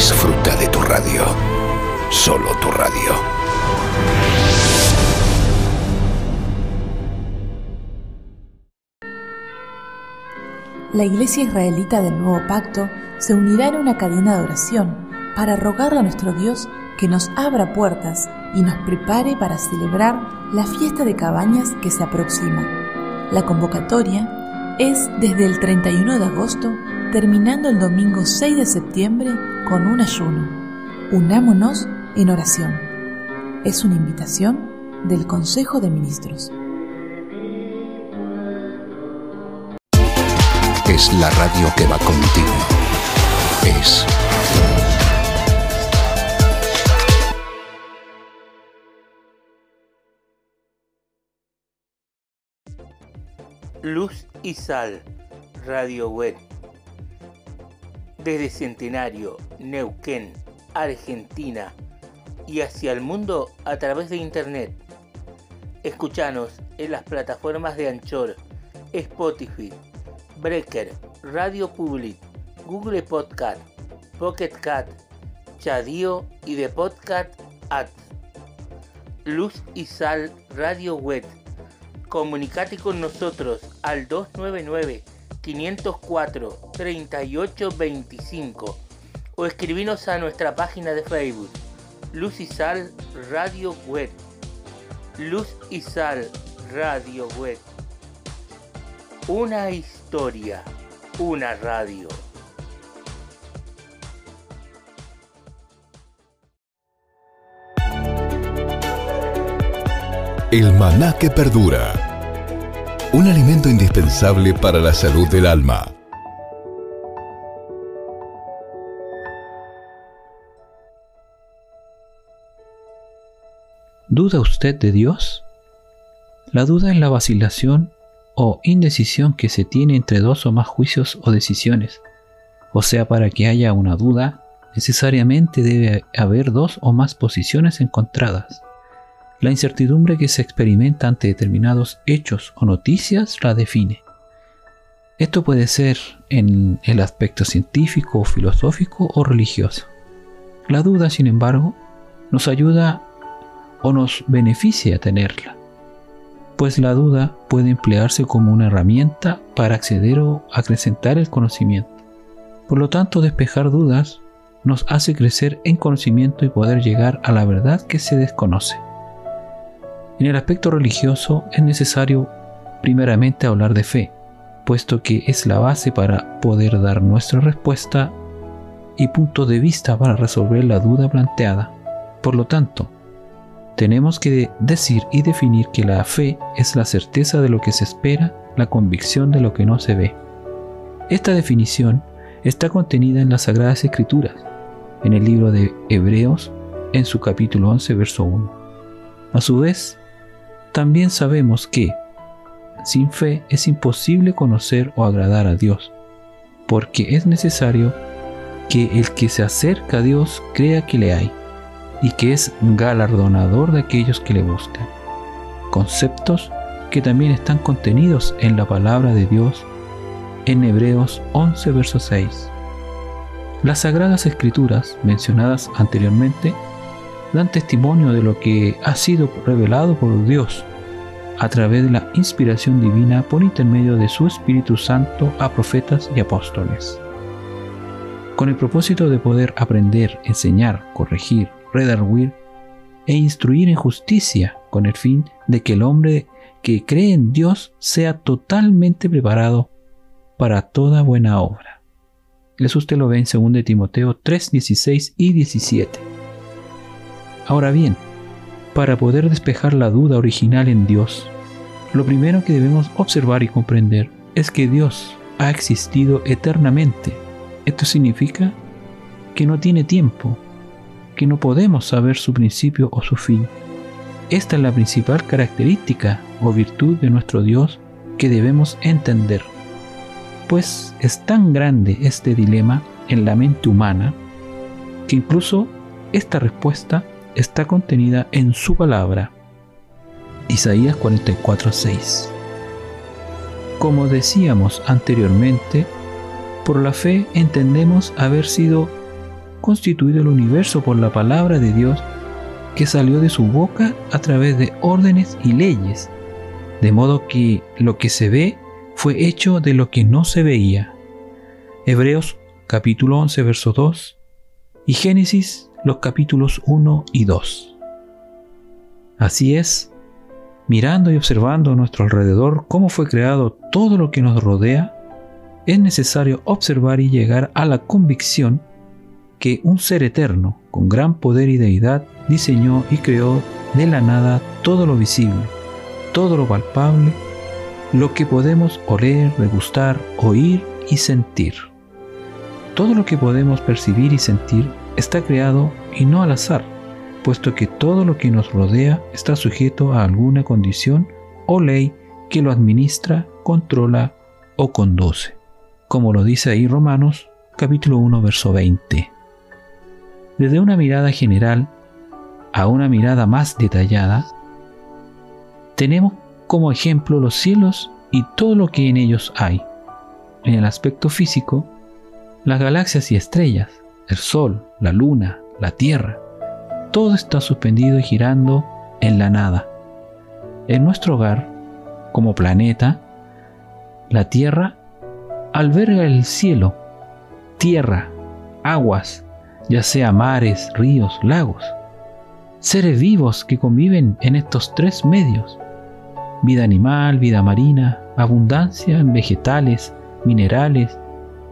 Disfruta de tu radio. Solo tu radio. La Iglesia Israelita del Nuevo Pacto se unirá en una cadena de oración para rogarle a nuestro Dios que nos abra puertas y nos prepare para celebrar la fiesta de cabañas que se aproxima. La convocatoria es desde el 31 de agosto, terminando el domingo 6 de septiembre con un ayuno. Unámonos en oración. Es una invitación del Consejo de Ministros. Es la radio que va contigo. Es Luz y Sal, Radio Web. Desde Centenario, Neuquén, Argentina y hacia el mundo a través de Internet. Escuchanos en las plataformas de Anchor, Spotify, Breaker, Radio Public, Google Podcast, Pocket Cat, Chadio y de Podcast At. Luz y Sal Radio Web Comunicate con nosotros al 299-504-3825 o escribinos a nuestra página de Facebook Luz y Sal Radio Web. Luz y Sal Radio Web. Una historia, una radio. El maná que perdura. Un alimento indispensable para la salud del alma. ¿Duda usted de Dios? La duda es la vacilación o indecisión que se tiene entre dos o más juicios o decisiones. O sea, para que haya una duda, necesariamente debe haber dos o más posiciones encontradas. La incertidumbre que se experimenta ante determinados hechos o noticias la define. Esto puede ser en el aspecto científico, filosófico o religioso. La duda, sin embargo, nos ayuda o nos beneficia tenerla, pues la duda puede emplearse como una herramienta para acceder o acrecentar el conocimiento. Por lo tanto, despejar dudas nos hace crecer en conocimiento y poder llegar a la verdad que se desconoce. En el aspecto religioso es necesario primeramente hablar de fe, puesto que es la base para poder dar nuestra respuesta y punto de vista para resolver la duda planteada. Por lo tanto, tenemos que decir y definir que la fe es la certeza de lo que se espera, la convicción de lo que no se ve. Esta definición está contenida en las Sagradas Escrituras, en el libro de Hebreos, en su capítulo 11, verso 1. A su vez, también sabemos que sin fe es imposible conocer o agradar a Dios, porque es necesario que el que se acerca a Dios crea que le hay y que es galardonador de aquellos que le buscan. Conceptos que también están contenidos en la palabra de Dios en Hebreos 11, verso 6. Las sagradas escrituras mencionadas anteriormente dan testimonio de lo que ha sido revelado por Dios a través de la inspiración divina por intermedio de su Espíritu Santo a profetas y apóstoles. Con el propósito de poder aprender, enseñar, corregir, redarguir e instruir en justicia, con el fin de que el hombre que cree en Dios sea totalmente preparado para toda buena obra. Les usted lo ve en 2 Timoteo 3, 16 y 17. Ahora bien, para poder despejar la duda original en Dios, lo primero que debemos observar y comprender es que Dios ha existido eternamente. Esto significa que no tiene tiempo, que no podemos saber su principio o su fin. Esta es la principal característica o virtud de nuestro Dios que debemos entender. Pues es tan grande este dilema en la mente humana que incluso esta respuesta está contenida en su palabra. Isaías 44:6. Como decíamos anteriormente, por la fe entendemos haber sido constituido el universo por la palabra de Dios que salió de su boca a través de órdenes y leyes, de modo que lo que se ve fue hecho de lo que no se veía. Hebreos capítulo 11, verso 2 y Génesis los capítulos 1 y 2. Así es, mirando y observando a nuestro alrededor cómo fue creado todo lo que nos rodea, es necesario observar y llegar a la convicción que un ser eterno, con gran poder y deidad, diseñó y creó de la nada todo lo visible, todo lo palpable, lo que podemos oler, degustar, oír y sentir. Todo lo que podemos percibir y sentir está creado y no al azar, puesto que todo lo que nos rodea está sujeto a alguna condición o ley que lo administra, controla o conduce, como lo dice ahí Romanos capítulo 1 verso 20. Desde una mirada general a una mirada más detallada, tenemos como ejemplo los cielos y todo lo que en ellos hay. En el aspecto físico, las galaxias y estrellas, el Sol, la Luna, la Tierra, todo está suspendido y girando en la nada. En nuestro hogar, como planeta, la Tierra alberga el cielo, tierra, aguas, ya sea mares, ríos, lagos, seres vivos que conviven en estos tres medios, vida animal, vida marina, abundancia en vegetales, minerales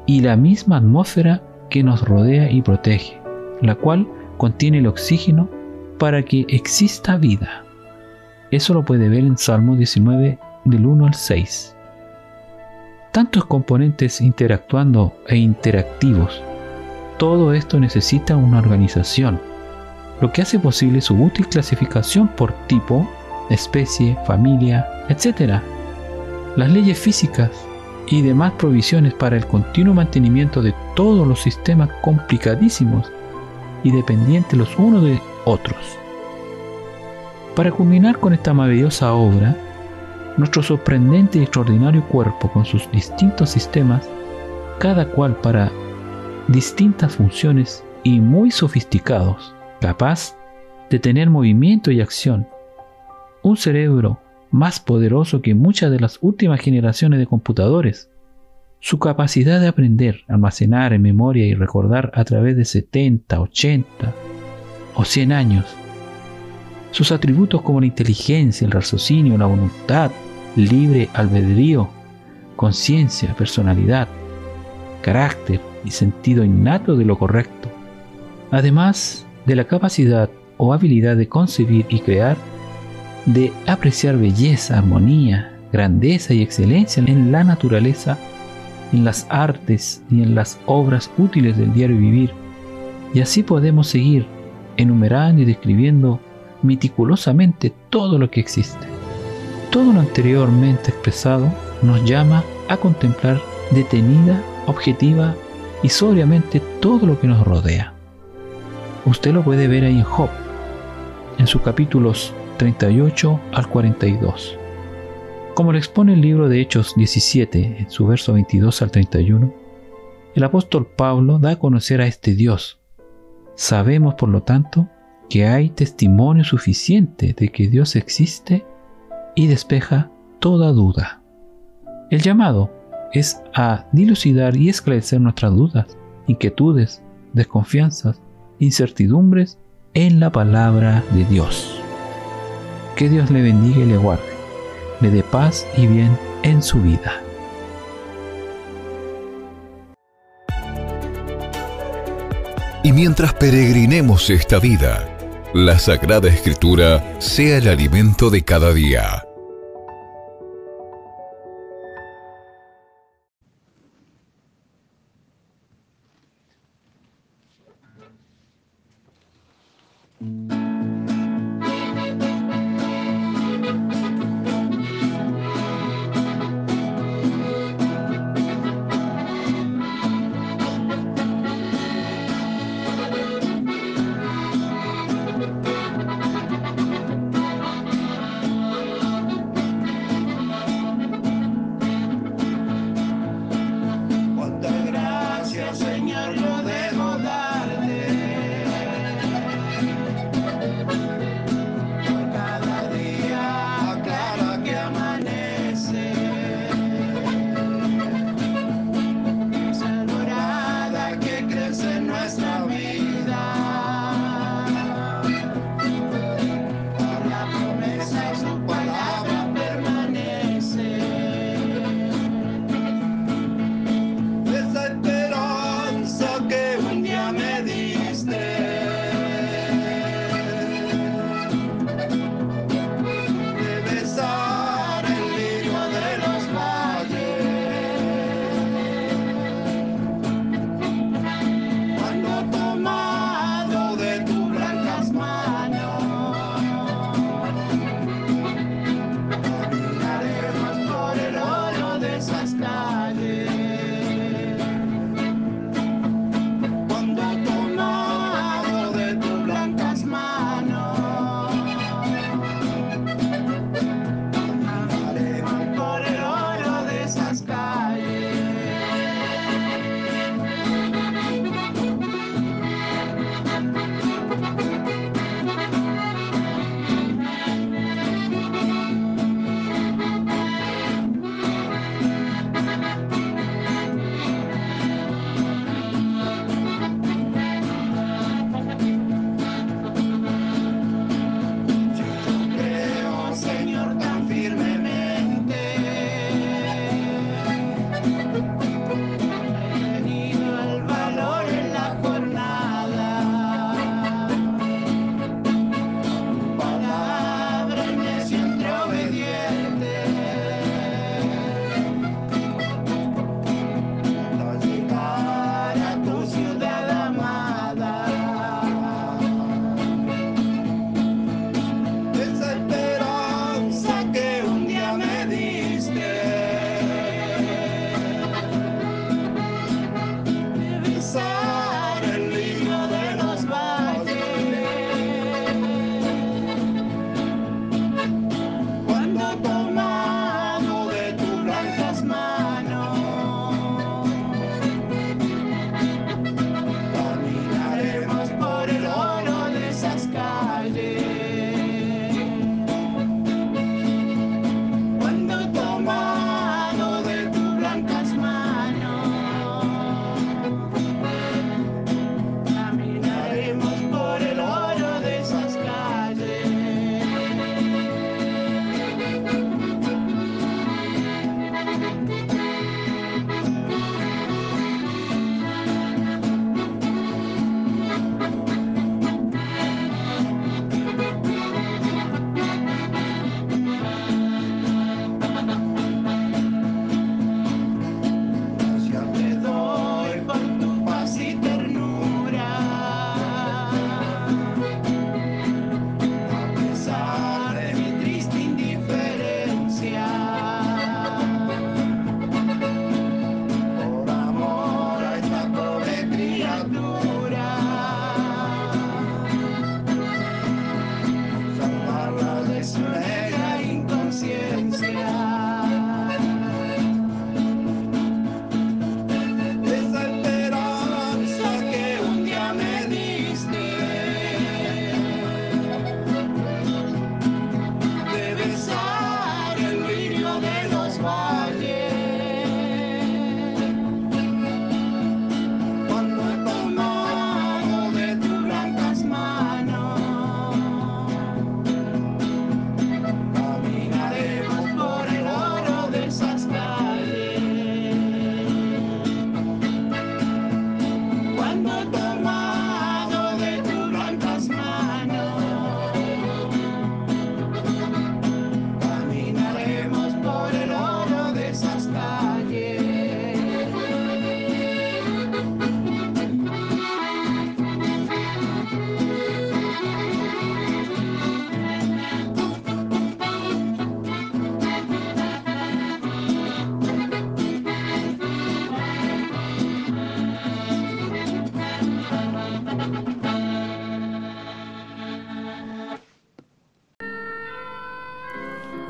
y la misma atmósfera que nos rodea y protege, la cual contiene el oxígeno para que exista vida. Eso lo puede ver en Salmo 19 del 1 al 6. Tantos componentes interactuando e interactivos. Todo esto necesita una organización, lo que hace posible su útil clasificación por tipo, especie, familia, etc. Las leyes físicas y demás provisiones para el continuo mantenimiento de todos los sistemas complicadísimos y dependientes los unos de otros. Para culminar con esta maravillosa obra, nuestro sorprendente y extraordinario cuerpo con sus distintos sistemas, cada cual para distintas funciones y muy sofisticados, capaz de tener movimiento y acción, un cerebro más poderoso que muchas de las últimas generaciones de computadores, su capacidad de aprender, almacenar en memoria y recordar a través de 70, 80 o 100 años. Sus atributos como la inteligencia, el raciocinio, la voluntad, libre albedrío, conciencia, personalidad, carácter y sentido innato de lo correcto. Además de la capacidad o habilidad de concebir y crear, de apreciar belleza, armonía, grandeza y excelencia en la naturaleza en las artes y en las obras útiles del diario vivir, y así podemos seguir enumerando y describiendo meticulosamente todo lo que existe. Todo lo anteriormente expresado nos llama a contemplar detenida, objetiva y sobriamente todo lo que nos rodea. Usted lo puede ver ahí en Job, en sus capítulos 38 al 42. Como lo expone el libro de Hechos 17, en su verso 22 al 31, el apóstol Pablo da a conocer a este Dios. Sabemos, por lo tanto, que hay testimonio suficiente de que Dios existe y despeja toda duda. El llamado es a dilucidar y esclarecer nuestras dudas, inquietudes, desconfianzas, incertidumbres en la palabra de Dios. Que Dios le bendiga y le guarde le dé paz y bien en su vida. Y mientras peregrinemos esta vida, la Sagrada Escritura sea el alimento de cada día.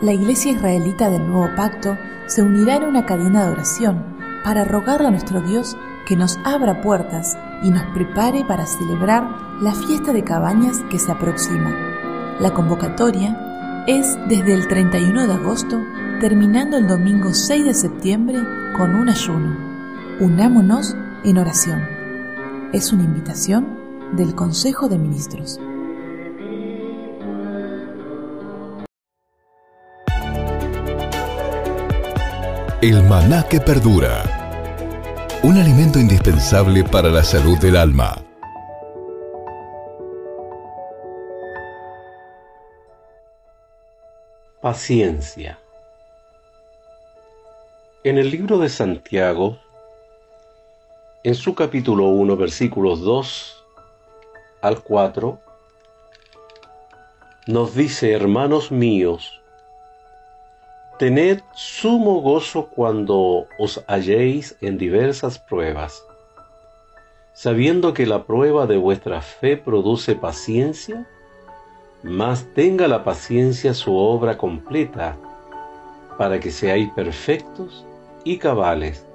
La Iglesia Israelita del Nuevo Pacto se unirá en una cadena de oración para rogarle a nuestro Dios que nos abra puertas y nos prepare para celebrar la fiesta de cabañas que se aproxima. La convocatoria es desde el 31 de agosto, terminando el domingo 6 de septiembre con un ayuno. Unámonos en oración. Es una invitación del Consejo de Ministros. El maná que perdura. Un alimento indispensable para la salud del alma. Paciencia. En el libro de Santiago, en su capítulo 1, versículos 2 al 4, nos dice, hermanos míos, Tened sumo gozo cuando os halléis en diversas pruebas, sabiendo que la prueba de vuestra fe produce paciencia, mas tenga la paciencia su obra completa, para que seáis perfectos y cabales,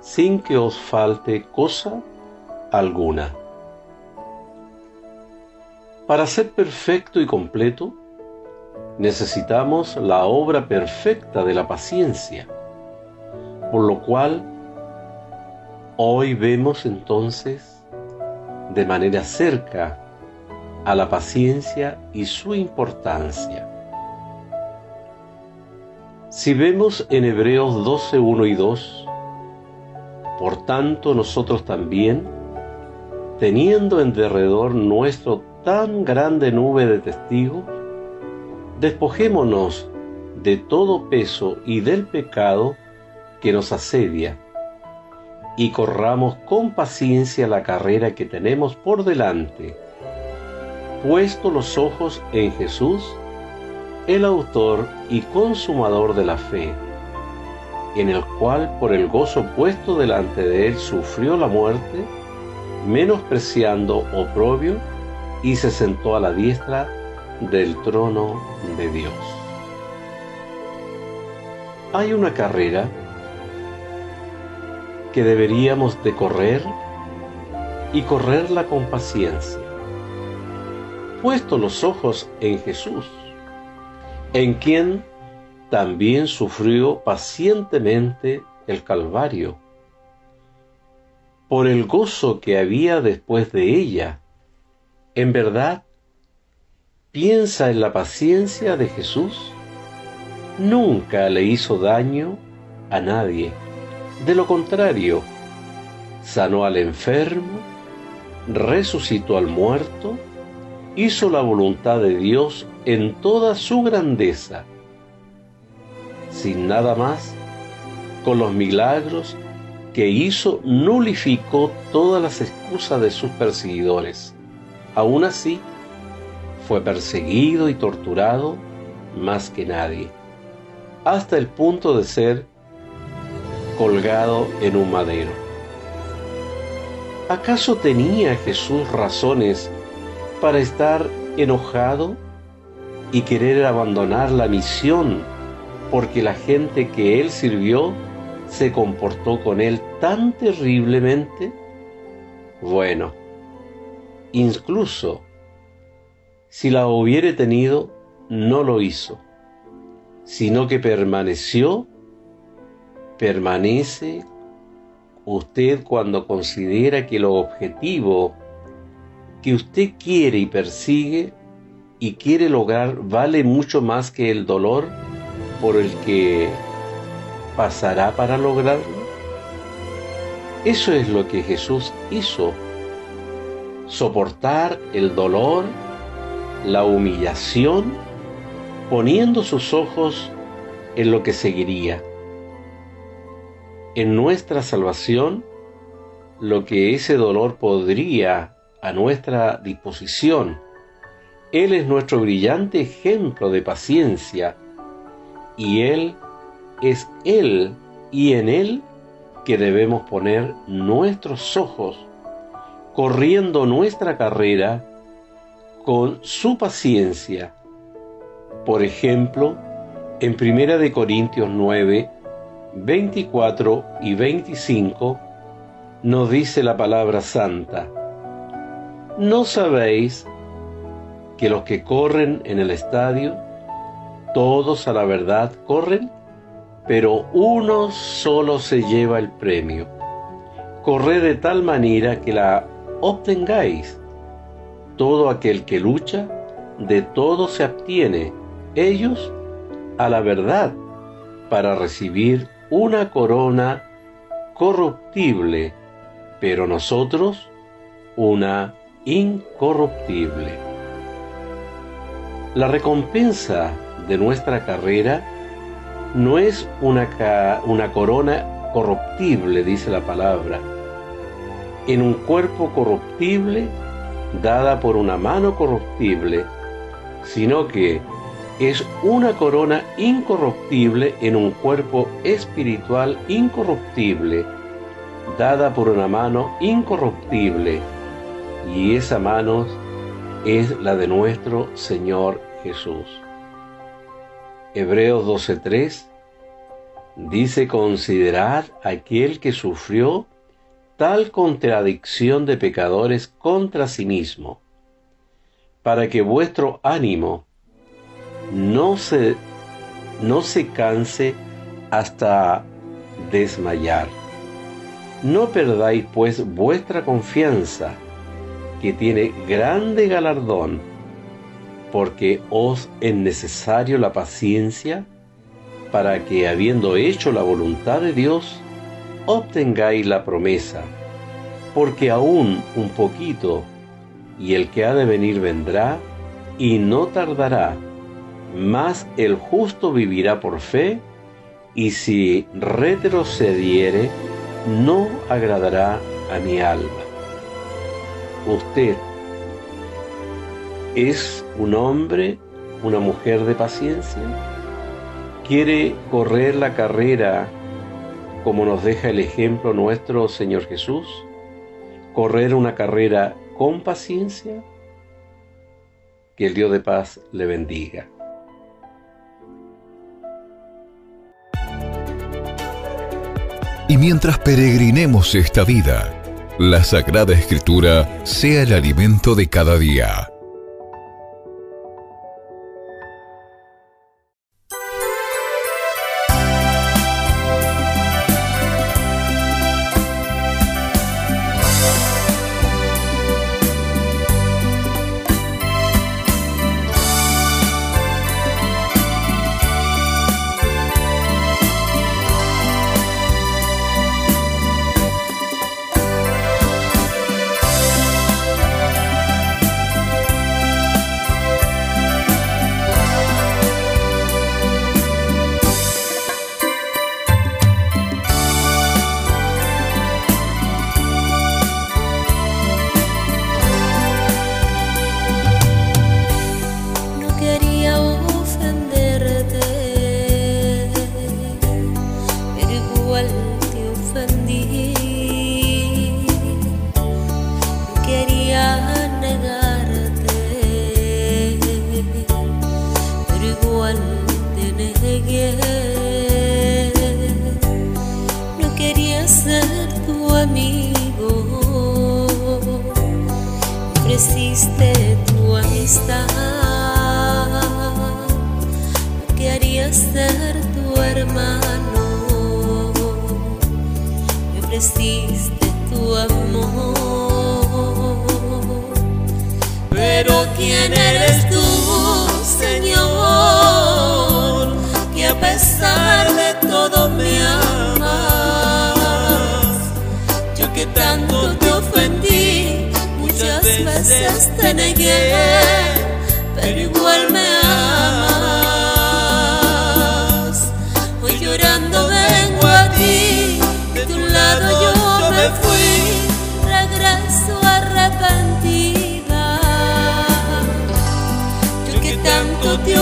sin que os falte cosa alguna. Para ser perfecto y completo, necesitamos la obra perfecta de la paciencia, por lo cual hoy vemos entonces de manera cerca a la paciencia y su importancia. Si vemos en Hebreos 12, 1 y 2, por tanto nosotros también, teniendo en derredor nuestro tan grande nube de testigos, despojémonos de todo peso y del pecado que nos asedia, y corramos con paciencia la carrera que tenemos por delante, puesto los ojos en Jesús, el autor y consumador de la fe, en el cual por el gozo puesto delante de él sufrió la muerte, menospreciando oprobio, y se sentó a la diestra del trono de Dios. Hay una carrera que deberíamos de correr y correrla con paciencia, puesto los ojos en Jesús, en quien también sufrió pacientemente el Calvario, por el gozo que había después de ella. En verdad, piensa en la paciencia de Jesús. Nunca le hizo daño a nadie. De lo contrario, sanó al enfermo, resucitó al muerto, hizo la voluntad de Dios en toda su grandeza. Sin nada más, con los milagros que hizo, nulificó todas las excusas de sus perseguidores. Aún así, fue perseguido y torturado más que nadie, hasta el punto de ser colgado en un madero. ¿Acaso tenía Jesús razones para estar enojado y querer abandonar la misión porque la gente que él sirvió se comportó con él tan terriblemente? Bueno, incluso si la hubiere tenido, no lo hizo, sino que permaneció, permanece usted cuando considera que lo objetivo que usted quiere y persigue y quiere lograr vale mucho más que el dolor por el que pasará para lograrlo? Eso es lo que Jesús hizo, soportar el dolor la humillación poniendo sus ojos en lo que seguiría. En nuestra salvación, lo que ese dolor podría a nuestra disposición. Él es nuestro brillante ejemplo de paciencia y Él es Él y en Él que debemos poner nuestros ojos, corriendo nuestra carrera con su paciencia. Por ejemplo, En 1 Corintios 9, 24 y 25 nos dice la palabra santa, ¿no sabéis que los que corren en el estadio, todos a la verdad corren, pero uno solo se lleva el premio? Corred de tal manera que la obtengáis. Todo aquel que lucha, de todo se abstiene, ellos a la verdad, para recibir una corona corruptible, pero nosotros una incorruptible. La recompensa de nuestra carrera no es una, una corona corruptible, dice la palabra, en un cuerpo corruptible dada por una mano corruptible, sino que es una corona incorruptible en un cuerpo espiritual incorruptible, dada por una mano incorruptible, y esa mano es la de nuestro Señor Jesús. Hebreos 12:3 dice considerar aquel que sufrió tal contradicción de pecadores contra sí mismo, para que vuestro ánimo no se, no se canse hasta desmayar. No perdáis pues vuestra confianza, que tiene grande galardón, porque os es necesario la paciencia para que, habiendo hecho la voluntad de Dios, obtengáis la promesa, porque aún un poquito, y el que ha de venir vendrá, y no tardará, mas el justo vivirá por fe, y si retrocediere, no agradará a mi alma. Usted es un hombre, una mujer de paciencia, quiere correr la carrera como nos deja el ejemplo nuestro Señor Jesús, correr una carrera con paciencia, que el Dios de paz le bendiga. Y mientras peregrinemos esta vida, la Sagrada Escritura sea el alimento de cada día.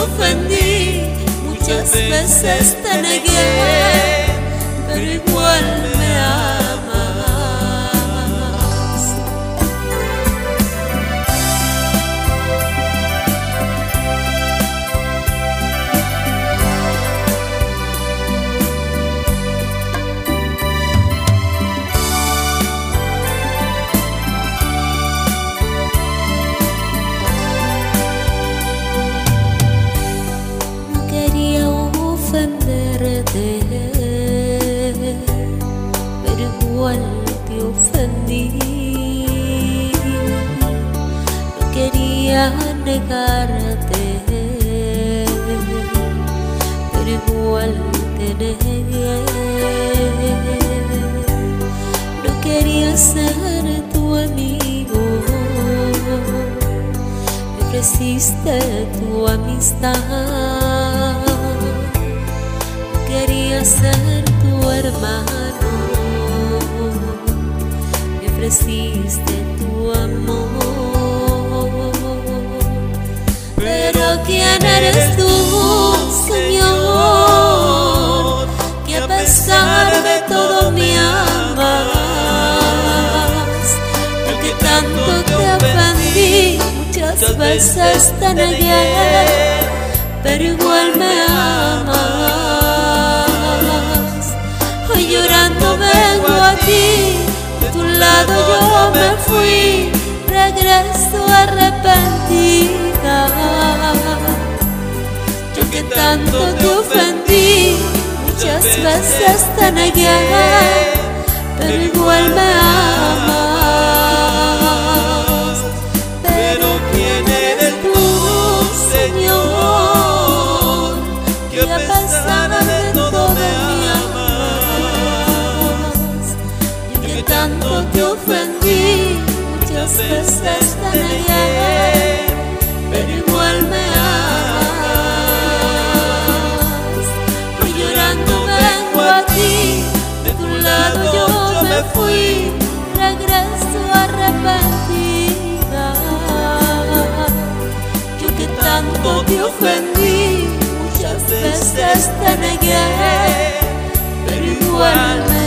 ofendí, muchas veces te negué, pero igual pero igual te negué. No quería ser tu amigo, me ofreciste tu amistad. Quería ser tu hermano, me ofreciste tu amor. ¿Quién eres tú, Señor? Que a pesar de todo me amas. Porque tanto te ofendí, muchas veces te negué, pero igual me amas. Hoy llorando vengo a ti, de tu lado yo me fui, regreso arrepentido. Tanto te ofendí, muchas veces te negué, pero igual me amas. Pero ¿quién eres tú, Señor? Que a pesar de todo me amas. Yo que tanto te ofendí, muchas veces te negué fui, regreso arrepentida. Yo que tanto te ofendí, muchas veces te negué, pero igual me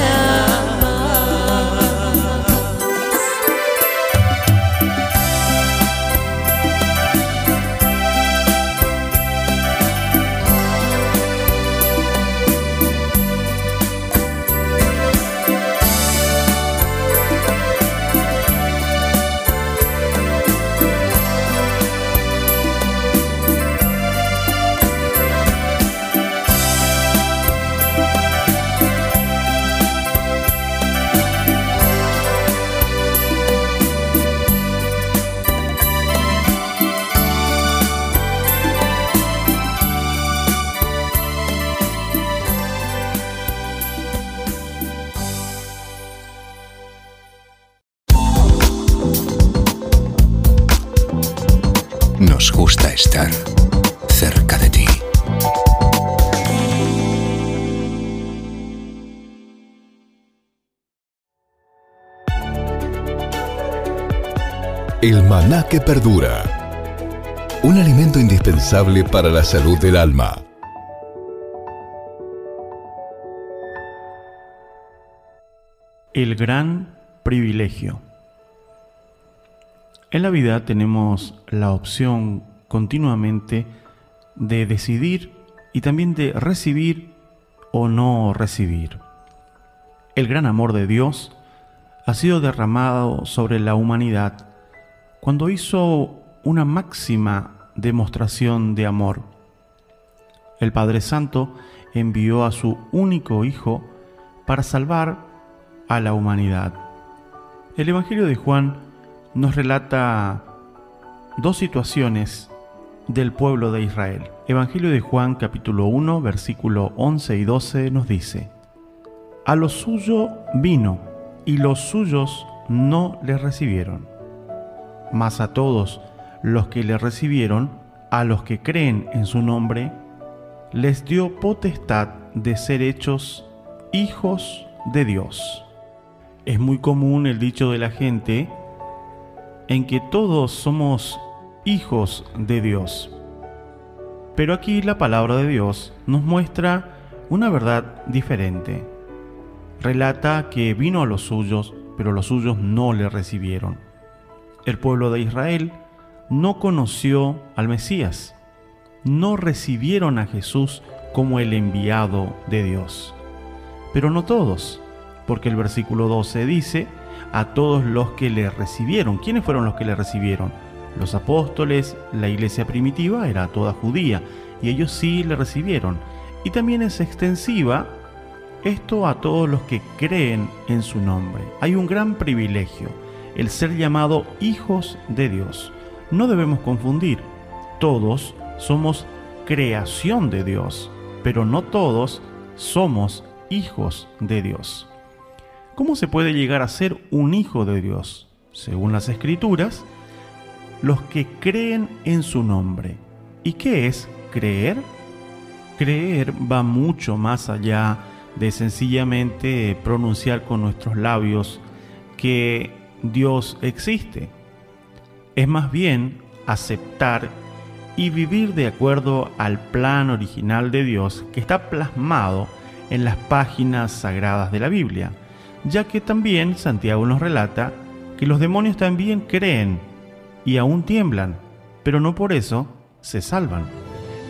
maná que perdura. Un alimento indispensable para la salud del alma. El gran privilegio. En la vida tenemos la opción continuamente de decidir y también de recibir o no recibir. El gran amor de Dios ha sido derramado sobre la humanidad cuando hizo una máxima demostración de amor. El Padre Santo envió a su único Hijo para salvar a la humanidad. El Evangelio de Juan nos relata dos situaciones del pueblo de Israel. Evangelio de Juan capítulo 1 versículo 11 y 12 nos dice, A lo suyo vino y los suyos no le recibieron, mas a todos los que le recibieron, a los que creen en su nombre, les dio potestad de ser hechos hijos de Dios. Es muy común el dicho de la gente en que todos somos hijos de Dios. Pero aquí la palabra de Dios nos muestra una verdad diferente. Relata que vino a los suyos, pero los suyos no le recibieron. El pueblo de Israel no conoció al Mesías, no recibieron a Jesús como el enviado de Dios. Pero no todos, porque el versículo 12 dice, a todos los que le recibieron. ¿Quiénes fueron los que le recibieron? Los apóstoles, la iglesia primitiva era toda judía, y ellos sí le recibieron. Y también es extensiva esto a todos los que creen en su nombre. Hay un gran privilegio, el ser llamado hijos de Dios. No debemos confundir. Todos somos creación de Dios, pero no todos somos hijos de Dios. ¿Cómo se puede llegar a ser un hijo de Dios? Según las escrituras, los que creen en su nombre. ¿Y qué es creer? Creer va mucho más allá de sencillamente pronunciar con nuestros labios que Dios existe. Es más bien aceptar y vivir de acuerdo al plan original de Dios que está plasmado en las páginas sagradas de la Biblia, ya que también Santiago nos relata que los demonios también creen y aún tiemblan, pero no por eso se salvan.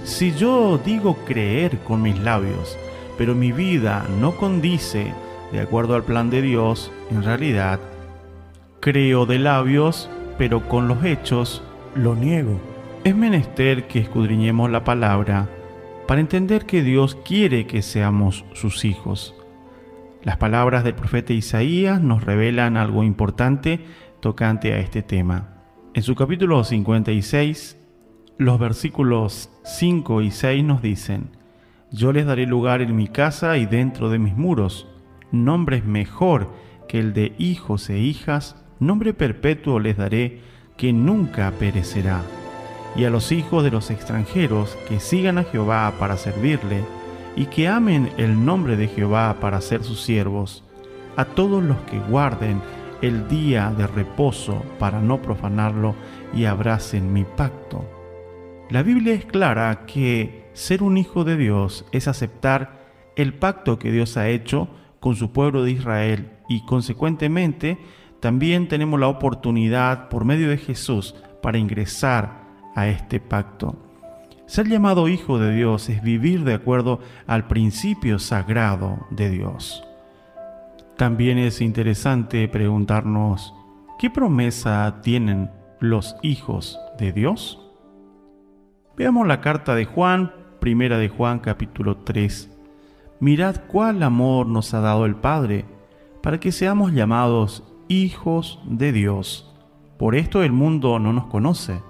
Si yo digo creer con mis labios, pero mi vida no condice de acuerdo al plan de Dios, en realidad creo de labios, pero con los hechos lo niego. Es menester que escudriñemos la palabra para entender que Dios quiere que seamos sus hijos. Las palabras del profeta Isaías nos revelan algo importante tocante a este tema. En su capítulo 56, los versículos 5 y 6 nos dicen, Yo les daré lugar en mi casa y dentro de mis muros, nombres mejor que el de hijos e hijas, nombre perpetuo les daré que nunca perecerá. Y a los hijos de los extranjeros que sigan a Jehová para servirle, y que amen el nombre de Jehová para ser sus siervos, a todos los que guarden el día de reposo para no profanarlo y abracen mi pacto. La Biblia es clara que ser un hijo de Dios es aceptar el pacto que Dios ha hecho con su pueblo de Israel y consecuentemente también tenemos la oportunidad por medio de Jesús para ingresar a este pacto. Ser llamado hijo de Dios es vivir de acuerdo al principio sagrado de Dios. También es interesante preguntarnos, ¿qué promesa tienen los hijos de Dios? Veamos la carta de Juan, primera de Juan capítulo 3. Mirad cuál amor nos ha dado el Padre, para que seamos llamados hijos de Dios. Por esto el mundo no nos conoce,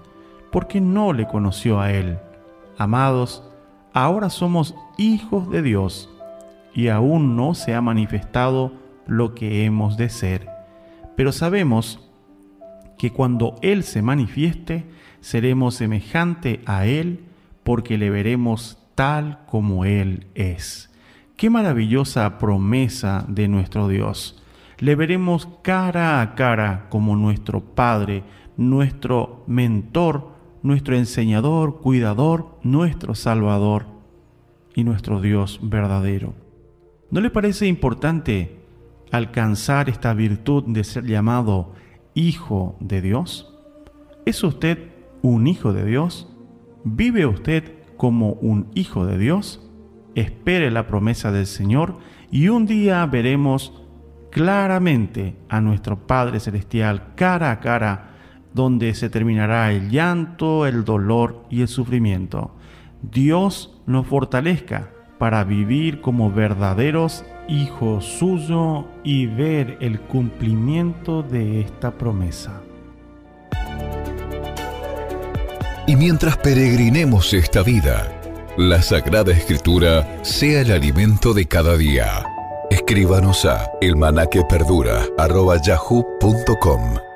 porque no le conoció a Él. Amados, ahora somos hijos de Dios, y aún no se ha manifestado lo que hemos de ser. Pero sabemos que cuando Él se manifieste, seremos semejante a Él porque le veremos tal como Él es. Qué maravillosa promesa de nuestro Dios. Le veremos cara a cara como nuestro Padre, nuestro mentor, nuestro enseñador, cuidador, nuestro Salvador y nuestro Dios verdadero. ¿No le parece importante alcanzar esta virtud de ser llamado Hijo de Dios? ¿Es usted un hijo de Dios? ¿Vive usted como un hijo de Dios? Espere la promesa del Señor y un día veremos claramente a nuestro Padre Celestial cara a cara, donde se terminará el llanto, el dolor y el sufrimiento. Dios nos fortalezca para vivir como verdaderos hijos suyos y ver el cumplimiento de esta promesa. Y mientras peregrinemos esta vida, la Sagrada Escritura sea el alimento de cada día. Escríbanos a elmanaqueperdura.yahoo.com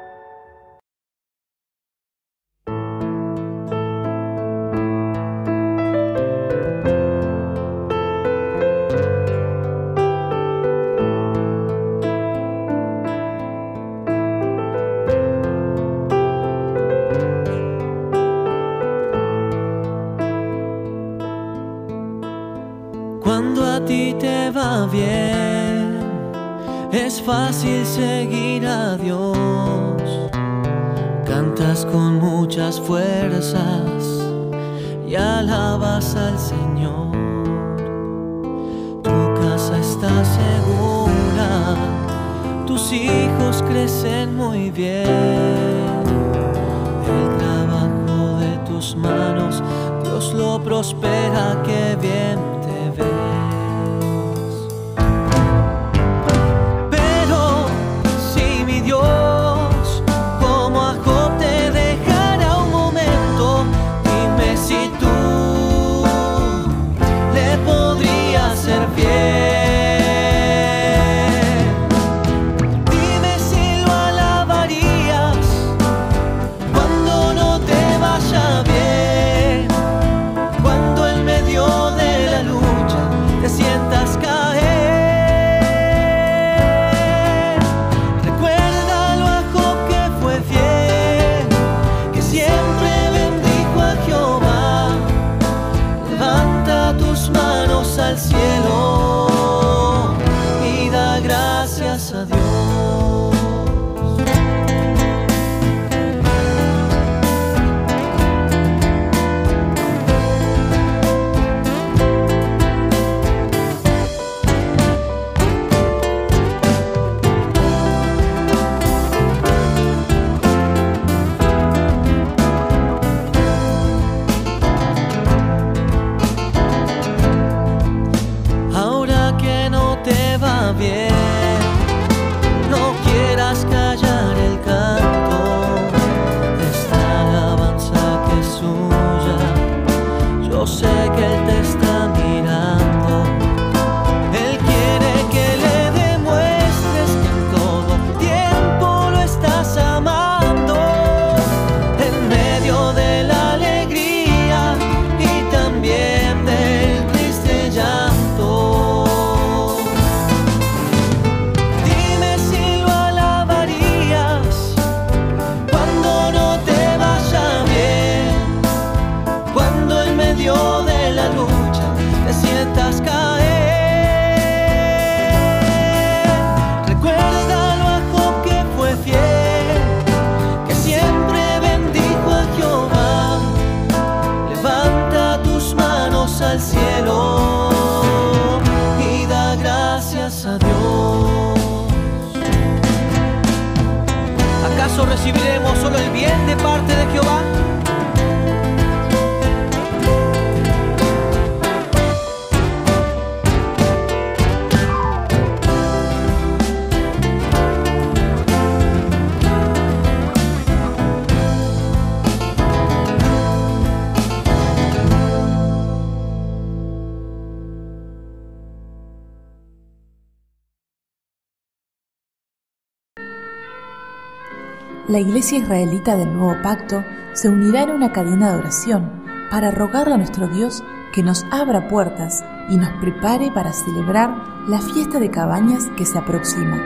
La Iglesia Israelita del Nuevo Pacto se unirá en una cadena de oración para rogarle a nuestro Dios que nos abra puertas y nos prepare para celebrar la fiesta de cabañas que se aproxima.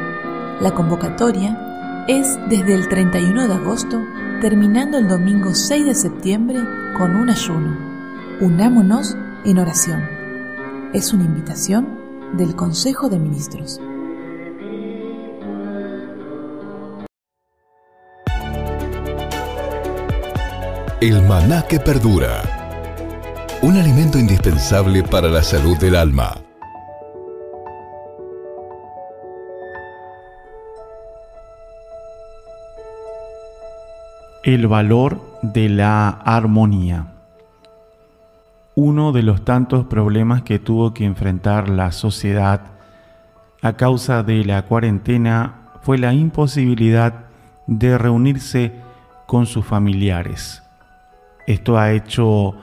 La convocatoria es desde el 31 de agosto, terminando el domingo 6 de septiembre con un ayuno. Unámonos en oración. Es una invitación del Consejo de Ministros. El maná que perdura. Un alimento indispensable para la salud del alma. El valor de la armonía. Uno de los tantos problemas que tuvo que enfrentar la sociedad a causa de la cuarentena fue la imposibilidad de reunirse con sus familiares. Esto ha hecho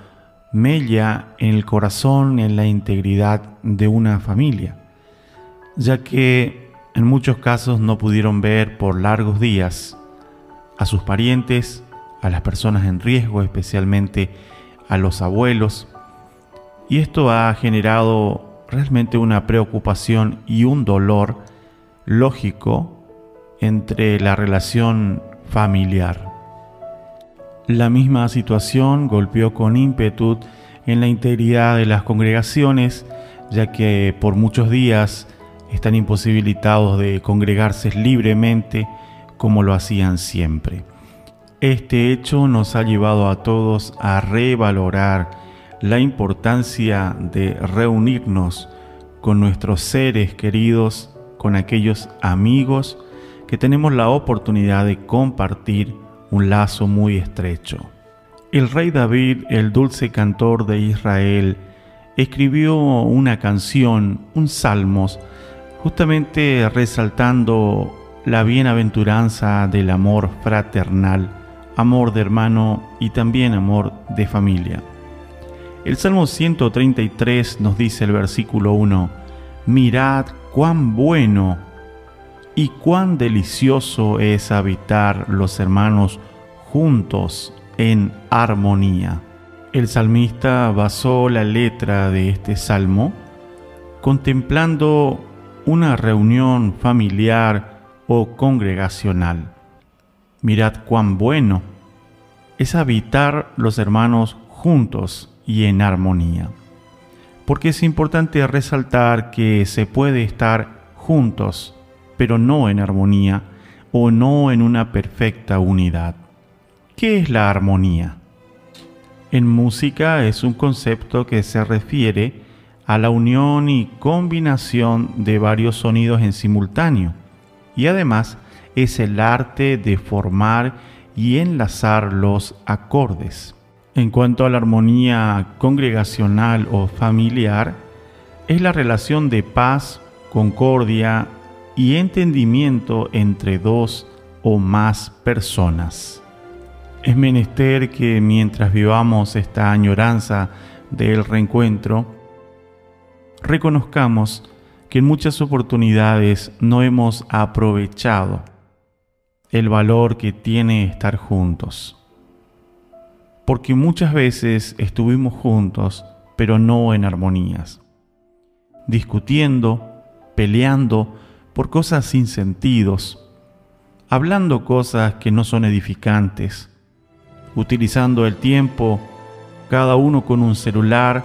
mella en el corazón, en la integridad de una familia, ya que en muchos casos no pudieron ver por largos días a sus parientes, a las personas en riesgo, especialmente a los abuelos, y esto ha generado realmente una preocupación y un dolor lógico entre la relación familiar. La misma situación golpeó con ímpetu en la integridad de las congregaciones, ya que por muchos días están imposibilitados de congregarse libremente como lo hacían siempre. Este hecho nos ha llevado a todos a revalorar la importancia de reunirnos con nuestros seres queridos, con aquellos amigos que tenemos la oportunidad de compartir un lazo muy estrecho. El rey David, el dulce cantor de Israel, escribió una canción, un salmos, justamente resaltando la bienaventuranza del amor fraternal, amor de hermano y también amor de familia. El Salmo 133 nos dice el versículo 1, Mirad cuán bueno y cuán delicioso es habitar los hermanos juntos en armonía. El salmista basó la letra de este salmo contemplando una reunión familiar o congregacional. Mirad cuán bueno es habitar los hermanos juntos y en armonía. Porque es importante resaltar que se puede estar juntos pero no en armonía o no en una perfecta unidad. ¿Qué es la armonía? En música es un concepto que se refiere a la unión y combinación de varios sonidos en simultáneo y además es el arte de formar y enlazar los acordes. En cuanto a la armonía congregacional o familiar, es la relación de paz, concordia y entendimiento entre dos o más personas. Es menester que mientras vivamos esta añoranza del reencuentro, reconozcamos que en muchas oportunidades no hemos aprovechado el valor que tiene estar juntos. Porque muchas veces estuvimos juntos, pero no en armonías, discutiendo, peleando, por cosas sin sentidos, hablando cosas que no son edificantes, utilizando el tiempo cada uno con un celular,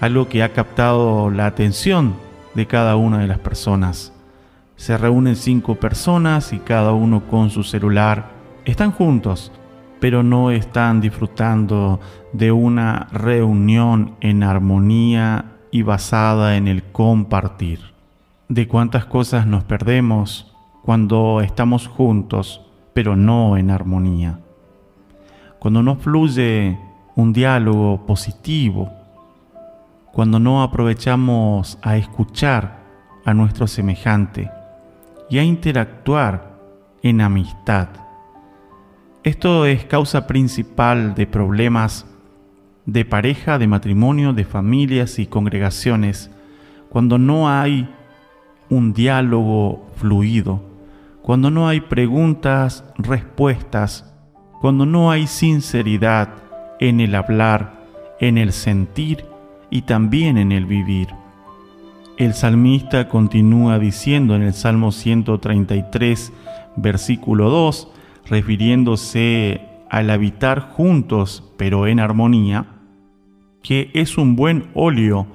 algo que ha captado la atención de cada una de las personas. Se reúnen cinco personas y cada uno con su celular. Están juntos, pero no están disfrutando de una reunión en armonía y basada en el compartir de cuántas cosas nos perdemos cuando estamos juntos, pero no en armonía. Cuando no fluye un diálogo positivo, cuando no aprovechamos a escuchar a nuestro semejante y a interactuar en amistad. Esto es causa principal de problemas de pareja, de matrimonio, de familias y congregaciones, cuando no hay un diálogo fluido, cuando no hay preguntas, respuestas, cuando no hay sinceridad en el hablar, en el sentir y también en el vivir. El salmista continúa diciendo en el Salmo 133, versículo 2, refiriéndose al habitar juntos pero en armonía, que es un buen óleo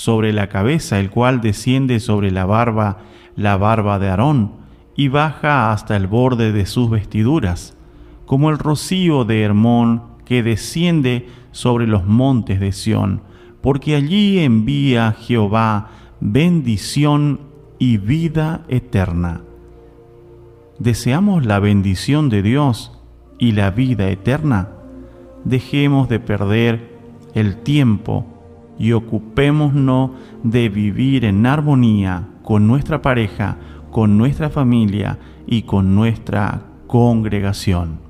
sobre la cabeza, el cual desciende sobre la barba, la barba de Aarón, y baja hasta el borde de sus vestiduras, como el rocío de Hermón que desciende sobre los montes de Sión, porque allí envía Jehová bendición y vida eterna. ¿Deseamos la bendición de Dios y la vida eterna? Dejemos de perder el tiempo y ocupémonos de vivir en armonía con nuestra pareja, con nuestra familia y con nuestra congregación.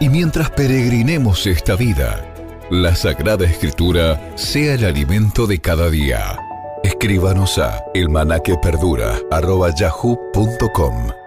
Y mientras peregrinemos esta vida, la Sagrada Escritura sea el alimento de cada día. Escríbanos a elmanaqueperdura.yahoo.com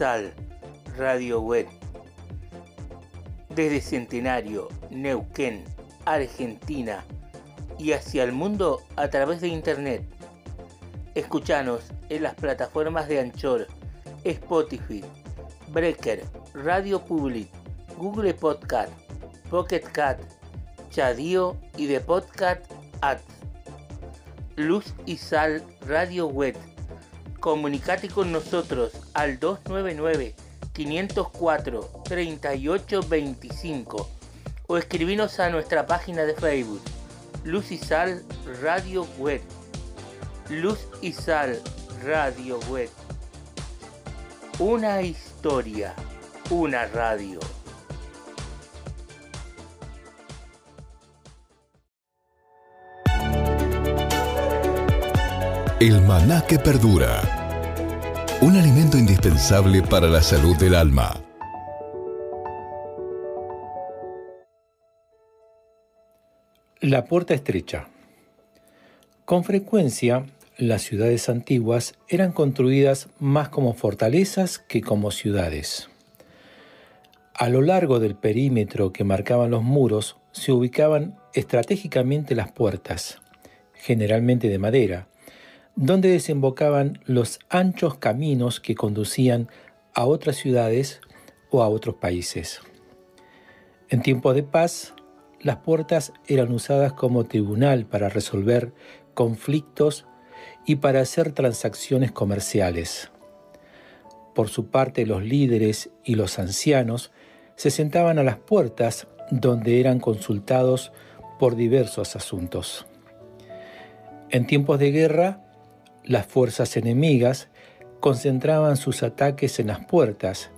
Luz y Sal, Radio Web. Desde Centenario, Neuquén, Argentina y hacia el mundo a través de Internet. Escuchanos en las plataformas de Anchor, Spotify, Breaker, Radio Public, Google Podcast, Pocket Cat, Chadio y de Podcast Ads. Luz y Sal Radio Web. Comunicate con nosotros al 299 504 3825 o escribinos a nuestra página de Facebook Luz y Sal Radio Web. Luz y Sal Radio Web. Una historia, una radio. El maná que perdura. Un alimento indispensable para la salud del alma. La puerta estrecha. Con frecuencia, las ciudades antiguas eran construidas más como fortalezas que como ciudades. A lo largo del perímetro que marcaban los muros se ubicaban estratégicamente las puertas, generalmente de madera, donde desembocaban los anchos caminos que conducían a otras ciudades o a otros países. En tiempos de paz, las puertas eran usadas como tribunal para resolver conflictos y para hacer transacciones comerciales. Por su parte, los líderes y los ancianos se sentaban a las puertas donde eran consultados por diversos asuntos. En tiempos de guerra, las fuerzas enemigas concentraban sus ataques en las puertas,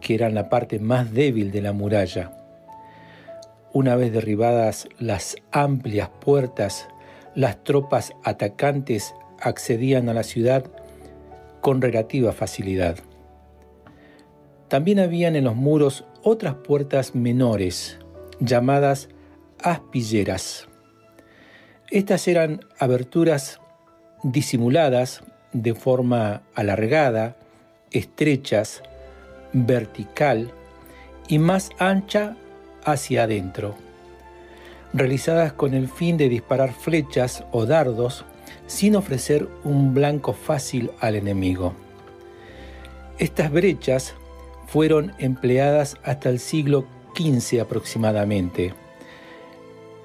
que eran la parte más débil de la muralla. Una vez derribadas las amplias puertas, las tropas atacantes accedían a la ciudad con relativa facilidad. También habían en los muros otras puertas menores, llamadas aspilleras. Estas eran aberturas disimuladas de forma alargada, estrechas, vertical y más ancha hacia adentro, realizadas con el fin de disparar flechas o dardos sin ofrecer un blanco fácil al enemigo. Estas brechas fueron empleadas hasta el siglo XV aproximadamente.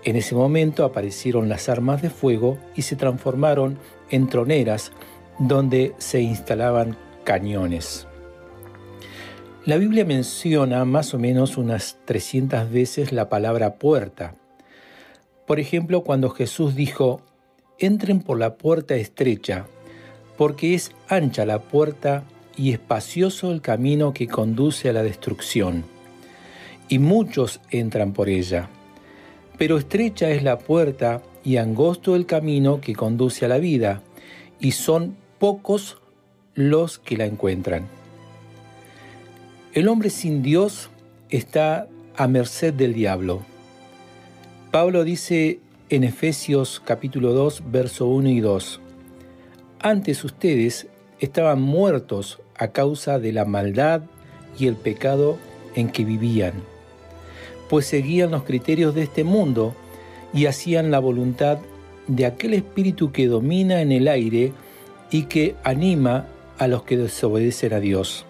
En ese momento aparecieron las armas de fuego y se transformaron en troneras donde se instalaban cañones. La Biblia menciona más o menos unas 300 veces la palabra puerta. Por ejemplo, cuando Jesús dijo, entren por la puerta estrecha, porque es ancha la puerta y espacioso el camino que conduce a la destrucción, y muchos entran por ella. Pero estrecha es la puerta y angosto el camino que conduce a la vida, y son pocos los que la encuentran. El hombre sin Dios está a merced del diablo. Pablo dice en Efesios capítulo 2, verso 1 y 2, Antes ustedes estaban muertos a causa de la maldad y el pecado en que vivían, pues seguían los criterios de este mundo y hacían la voluntad de aquel espíritu que domina en el aire y que anima a los que desobedecen a Dios.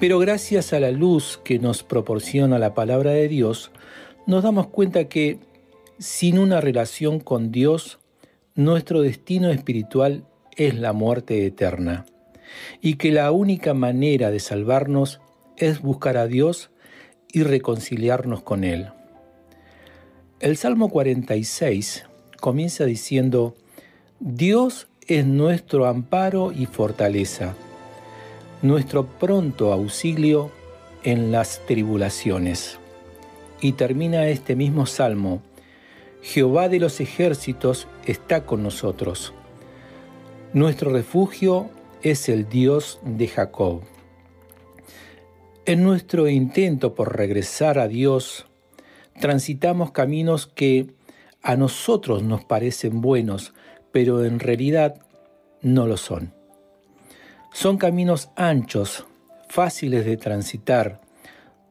Pero gracias a la luz que nos proporciona la palabra de Dios, nos damos cuenta que sin una relación con Dios, nuestro destino espiritual es la muerte eterna, y que la única manera de salvarnos es buscar a Dios y reconciliarnos con Él. El Salmo 46 comienza diciendo, Dios es nuestro amparo y fortaleza, nuestro pronto auxilio en las tribulaciones. Y termina este mismo salmo, Jehová de los ejércitos está con nosotros. Nuestro refugio es el Dios de Jacob. En nuestro intento por regresar a Dios, transitamos caminos que a nosotros nos parecen buenos, pero en realidad no lo son. Son caminos anchos, fáciles de transitar,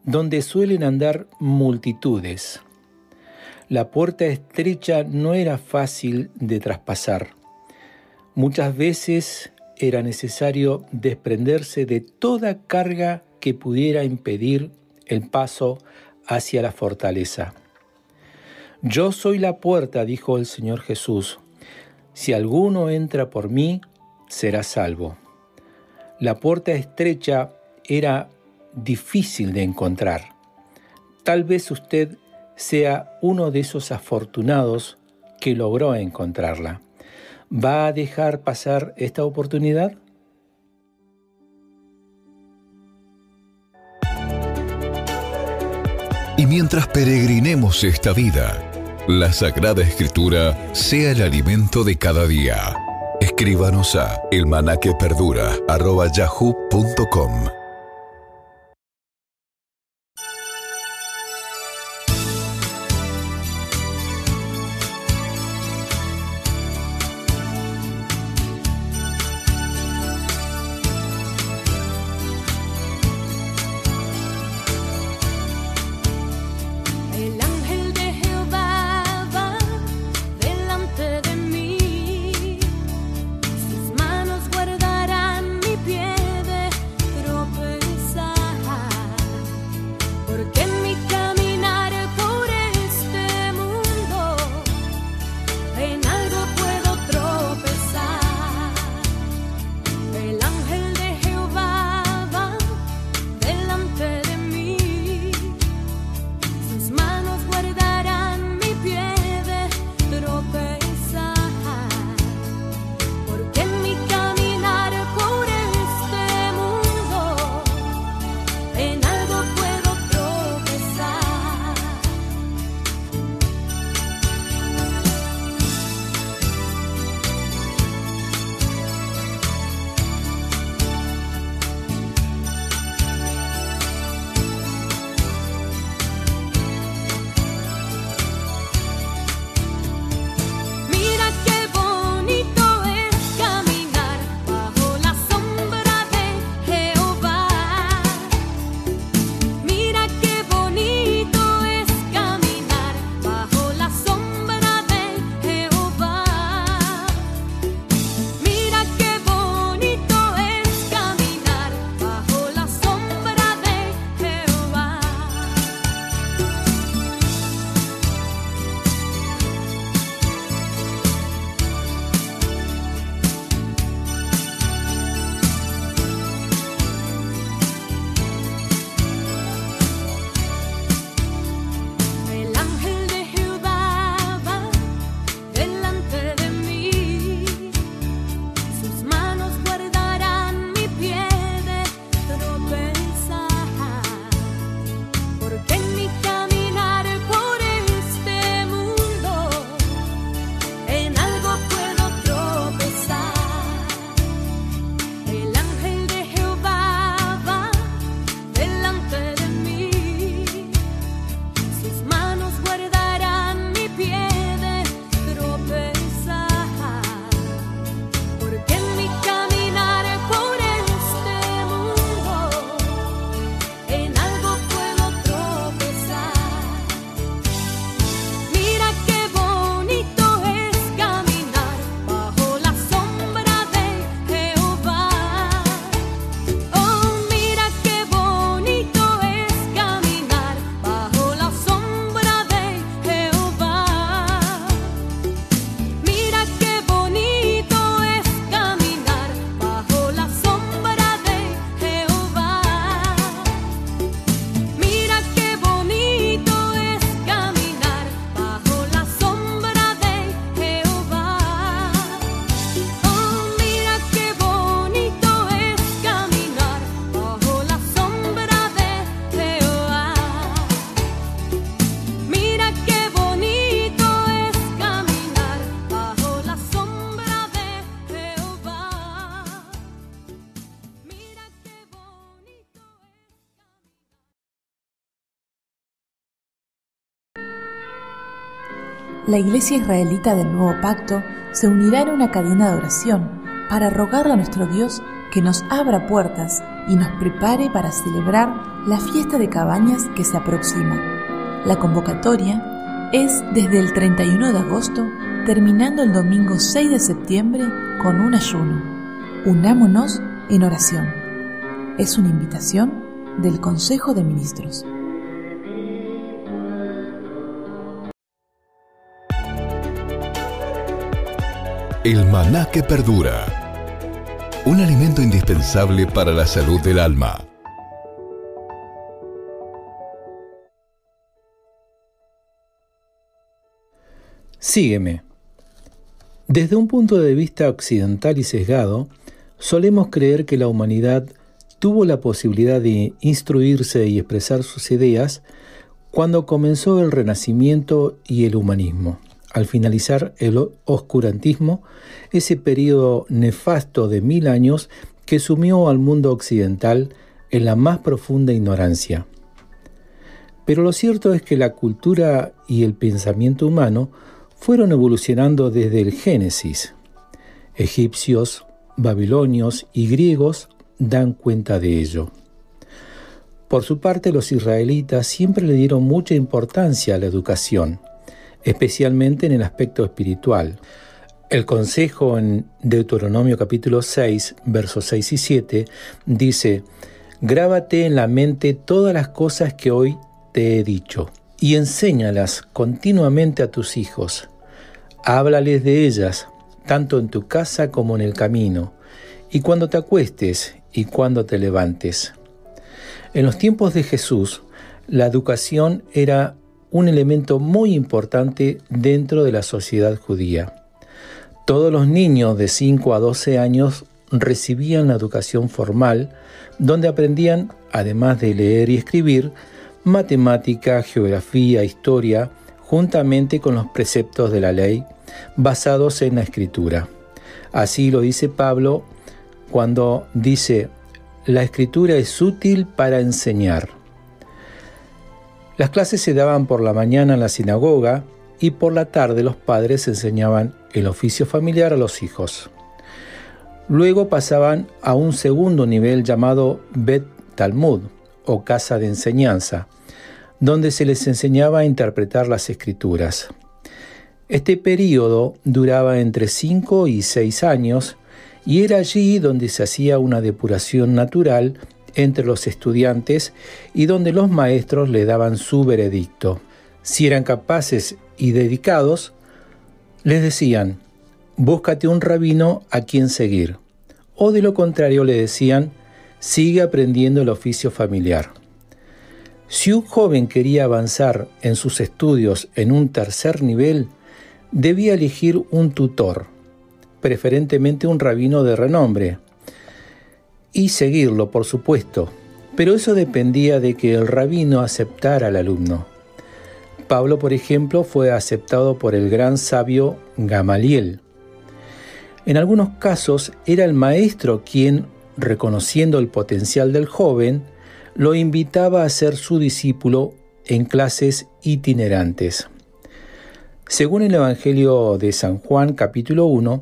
donde suelen andar multitudes. La puerta estrecha no era fácil de traspasar. Muchas veces era necesario desprenderse de toda carga que pudiera impedir el paso hacia la fortaleza. Yo soy la puerta, dijo el Señor Jesús. Si alguno entra por mí, será salvo. La puerta estrecha era difícil de encontrar. Tal vez usted sea uno de esos afortunados que logró encontrarla. ¿Va a dejar pasar esta oportunidad? Y mientras peregrinemos esta vida, la Sagrada Escritura sea el alimento de cada día. Escríbanos a elmanaqueperdura.yahoo.com la Iglesia Israelita del Nuevo Pacto se unirá en una cadena de oración para rogarle a nuestro Dios que nos abra puertas y nos prepare para celebrar la fiesta de cabañas que se aproxima. La convocatoria es desde el 31 de agosto, terminando el domingo 6 de septiembre con un ayuno. Unámonos en oración. Es una invitación del Consejo de Ministros. El maná que perdura. Un alimento indispensable para la salud del alma. Sígueme. Desde un punto de vista occidental y sesgado, solemos creer que la humanidad tuvo la posibilidad de instruirse y expresar sus ideas cuando comenzó el Renacimiento y el humanismo al finalizar el oscurantismo, ese periodo nefasto de mil años que sumió al mundo occidental en la más profunda ignorancia. Pero lo cierto es que la cultura y el pensamiento humano fueron evolucionando desde el Génesis. Egipcios, babilonios y griegos dan cuenta de ello. Por su parte, los israelitas siempre le dieron mucha importancia a la educación especialmente en el aspecto espiritual. El consejo en Deuteronomio capítulo 6, versos 6 y 7 dice, Grábate en la mente todas las cosas que hoy te he dicho y enséñalas continuamente a tus hijos. Háblales de ellas, tanto en tu casa como en el camino, y cuando te acuestes y cuando te levantes. En los tiempos de Jesús, la educación era un elemento muy importante dentro de la sociedad judía. Todos los niños de 5 a 12 años recibían la educación formal, donde aprendían, además de leer y escribir, matemática, geografía, historia, juntamente con los preceptos de la ley, basados en la escritura. Así lo dice Pablo cuando dice, la escritura es útil para enseñar las clases se daban por la mañana en la sinagoga y por la tarde los padres enseñaban el oficio familiar a los hijos. Luego pasaban a un segundo nivel llamado Bet Talmud o casa de enseñanza, donde se les enseñaba a interpretar las escrituras. Este periodo duraba entre 5 y 6 años y era allí donde se hacía una depuración natural entre los estudiantes y donde los maestros le daban su veredicto. Si eran capaces y dedicados, les decían, búscate un rabino a quien seguir. O de lo contrario le decían, sigue aprendiendo el oficio familiar. Si un joven quería avanzar en sus estudios en un tercer nivel, debía elegir un tutor, preferentemente un rabino de renombre, y seguirlo, por supuesto, pero eso dependía de que el rabino aceptara al alumno. Pablo, por ejemplo, fue aceptado por el gran sabio Gamaliel. En algunos casos era el maestro quien, reconociendo el potencial del joven, lo invitaba a ser su discípulo en clases itinerantes. Según el Evangelio de San Juan capítulo 1,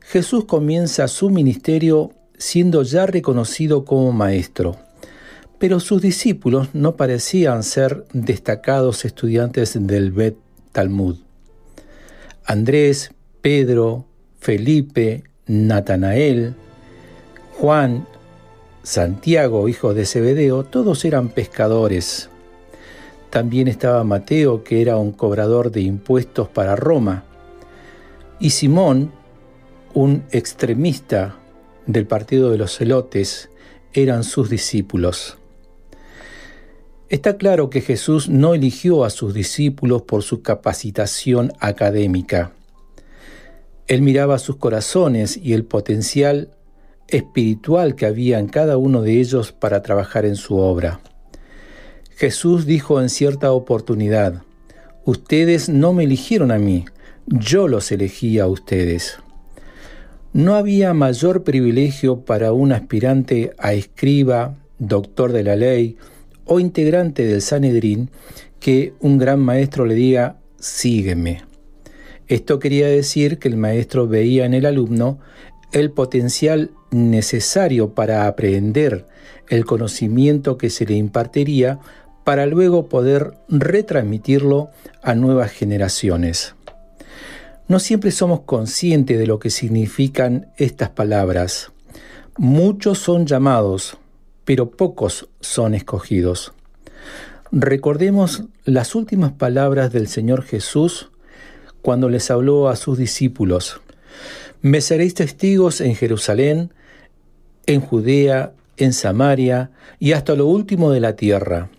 Jesús comienza su ministerio siendo ya reconocido como maestro. Pero sus discípulos no parecían ser destacados estudiantes del Bet Talmud. Andrés, Pedro, Felipe, Natanael, Juan, Santiago, hijo de Zebedeo, todos eran pescadores. También estaba Mateo, que era un cobrador de impuestos para Roma, y Simón, un extremista del partido de los celotes eran sus discípulos. Está claro que Jesús no eligió a sus discípulos por su capacitación académica. Él miraba sus corazones y el potencial espiritual que había en cada uno de ellos para trabajar en su obra. Jesús dijo en cierta oportunidad, Ustedes no me eligieron a mí, yo los elegí a ustedes. No había mayor privilegio para un aspirante a escriba, doctor de la ley o integrante del Sanedrín que un gran maestro le diga, sígueme. Esto quería decir que el maestro veía en el alumno el potencial necesario para aprender el conocimiento que se le impartiría para luego poder retransmitirlo a nuevas generaciones. No siempre somos conscientes de lo que significan estas palabras. Muchos son llamados, pero pocos son escogidos. Recordemos las últimas palabras del Señor Jesús cuando les habló a sus discípulos. Me seréis testigos en Jerusalén, en Judea, en Samaria y hasta lo último de la tierra.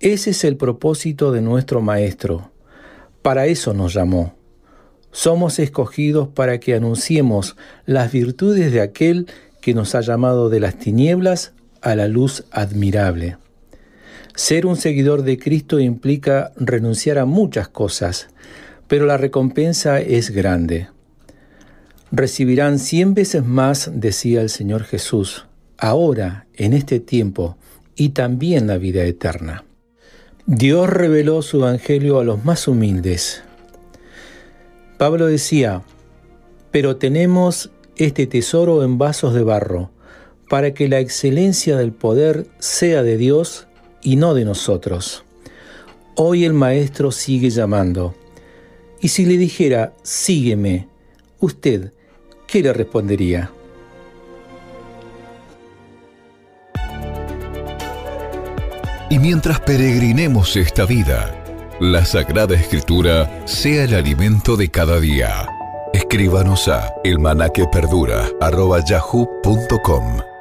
Ese es el propósito de nuestro Maestro. Para eso nos llamó. Somos escogidos para que anunciemos las virtudes de aquel que nos ha llamado de las tinieblas a la luz admirable. Ser un seguidor de Cristo implica renunciar a muchas cosas, pero la recompensa es grande. Recibirán cien veces más, decía el Señor Jesús, ahora, en este tiempo, y también la vida eterna. Dios reveló su evangelio a los más humildes. Pablo decía, pero tenemos este tesoro en vasos de barro, para que la excelencia del poder sea de Dios y no de nosotros. Hoy el Maestro sigue llamando. Y si le dijera, sígueme, usted, ¿qué le respondería? Y mientras peregrinemos esta vida, la Sagrada Escritura sea el alimento de cada día. Escríbanos a elmanaqueperdura.yahoo.com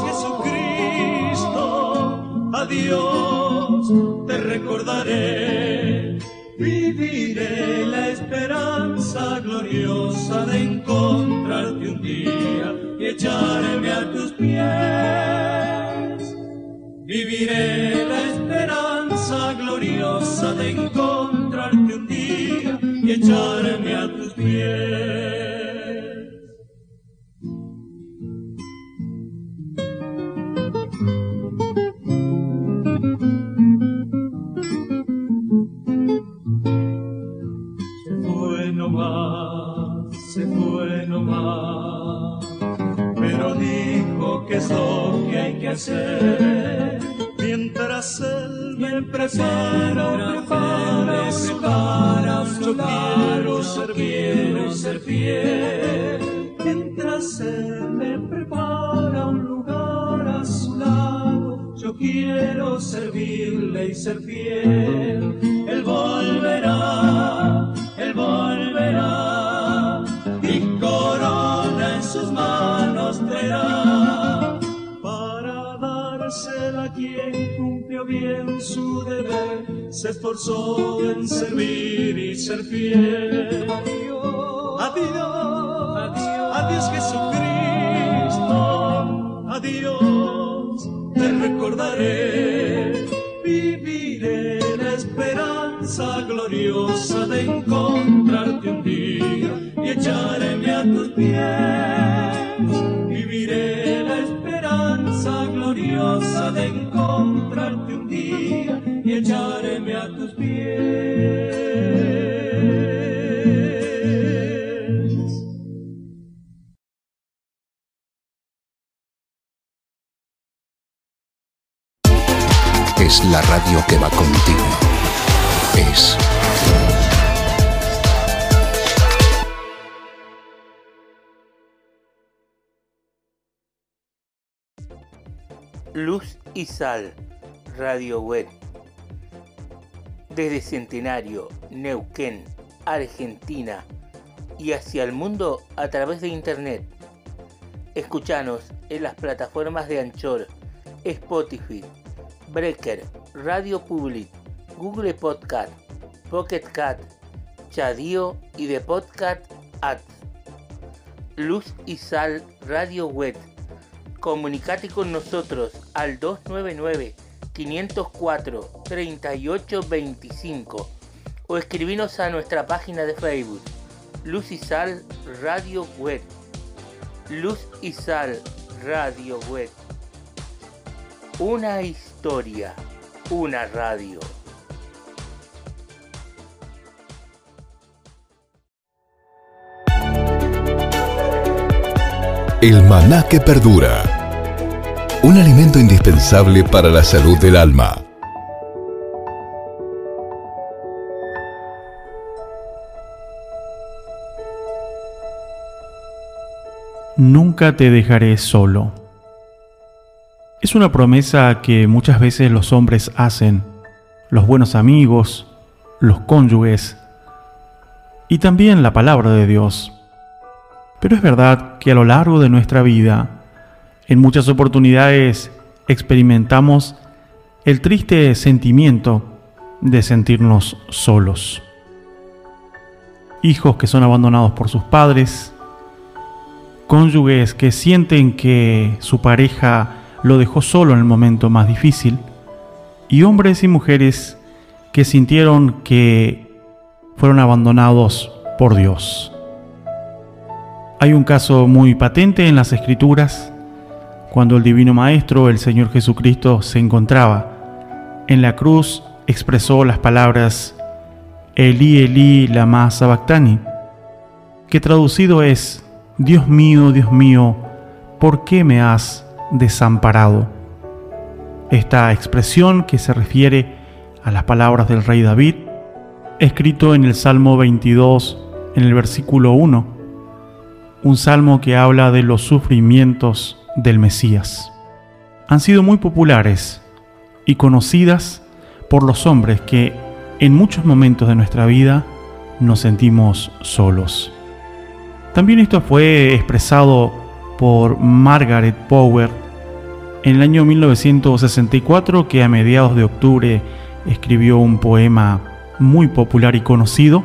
Jesucristo, Jesucristo, adiós, te recordaré. Viviré la esperanza gloriosa de encontrarte un día y echarme a tus pies. Viviré la esperanza gloriosa de encontrarte un día y echarme a tus pies. Mientras él me prepara, prepara, yo quiero quiero ser fiel. Mientras él me prepara un lugar a su lado, yo quiero servirle y ser fiel. Él volverá, él volverá, y corona en sus manos traerá. Quien cumplió bien su deber, se esforzó en servir y ser fiel. Adiós, adiós, adiós Jesucristo, adiós, te recordaré, viviré la esperanza gloriosa de encontrarte un día y echarme a tus pies. a tus pies. Es la radio que va contigo. Es Luz y Sal, Radio Web. Desde Centenario, Neuquén, Argentina y hacia el mundo a través de Internet. Escuchanos en las plataformas de Anchor, Spotify, Breaker, Radio Public, Google Podcast, Pocket Cat, Chadio y de Podcast Ads. Luz y Sal Radio Web. Comunicate con nosotros al 299 504 3825 o escribinos a nuestra página de Facebook Luz y Sal Radio Web. Luz y Sal Radio Web. Una historia, una radio. El maná que perdura. Un alimento indispensable para la salud del alma. Nunca te dejaré solo. Es una promesa que muchas veces los hombres hacen, los buenos amigos, los cónyuges y también la palabra de Dios. Pero es verdad que a lo largo de nuestra vida, en muchas oportunidades experimentamos el triste sentimiento de sentirnos solos. Hijos que son abandonados por sus padres, cónyuges que sienten que su pareja lo dejó solo en el momento más difícil, y hombres y mujeres que sintieron que fueron abandonados por Dios. Hay un caso muy patente en las Escrituras, cuando el Divino Maestro, el Señor Jesucristo, se encontraba en la cruz, expresó las palabras Eli Eli lama sabactani, que traducido es Dios mío, Dios mío, ¿por qué me has desamparado? Esta expresión que se refiere a las palabras del rey David, escrito en el Salmo 22, en el versículo 1, un salmo que habla de los sufrimientos del Mesías. Han sido muy populares y conocidas por los hombres que en muchos momentos de nuestra vida nos sentimos solos. También esto fue expresado por Margaret Power en el año 1964 que a mediados de octubre escribió un poema muy popular y conocido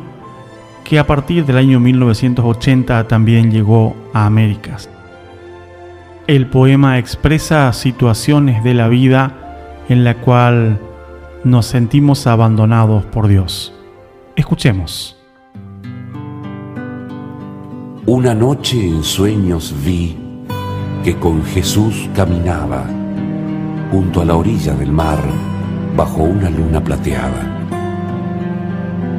que a partir del año 1980 también llegó a Américas. El poema expresa situaciones de la vida en la cual nos sentimos abandonados por Dios. Escuchemos. Una noche en sueños vi que con Jesús caminaba junto a la orilla del mar bajo una luna plateada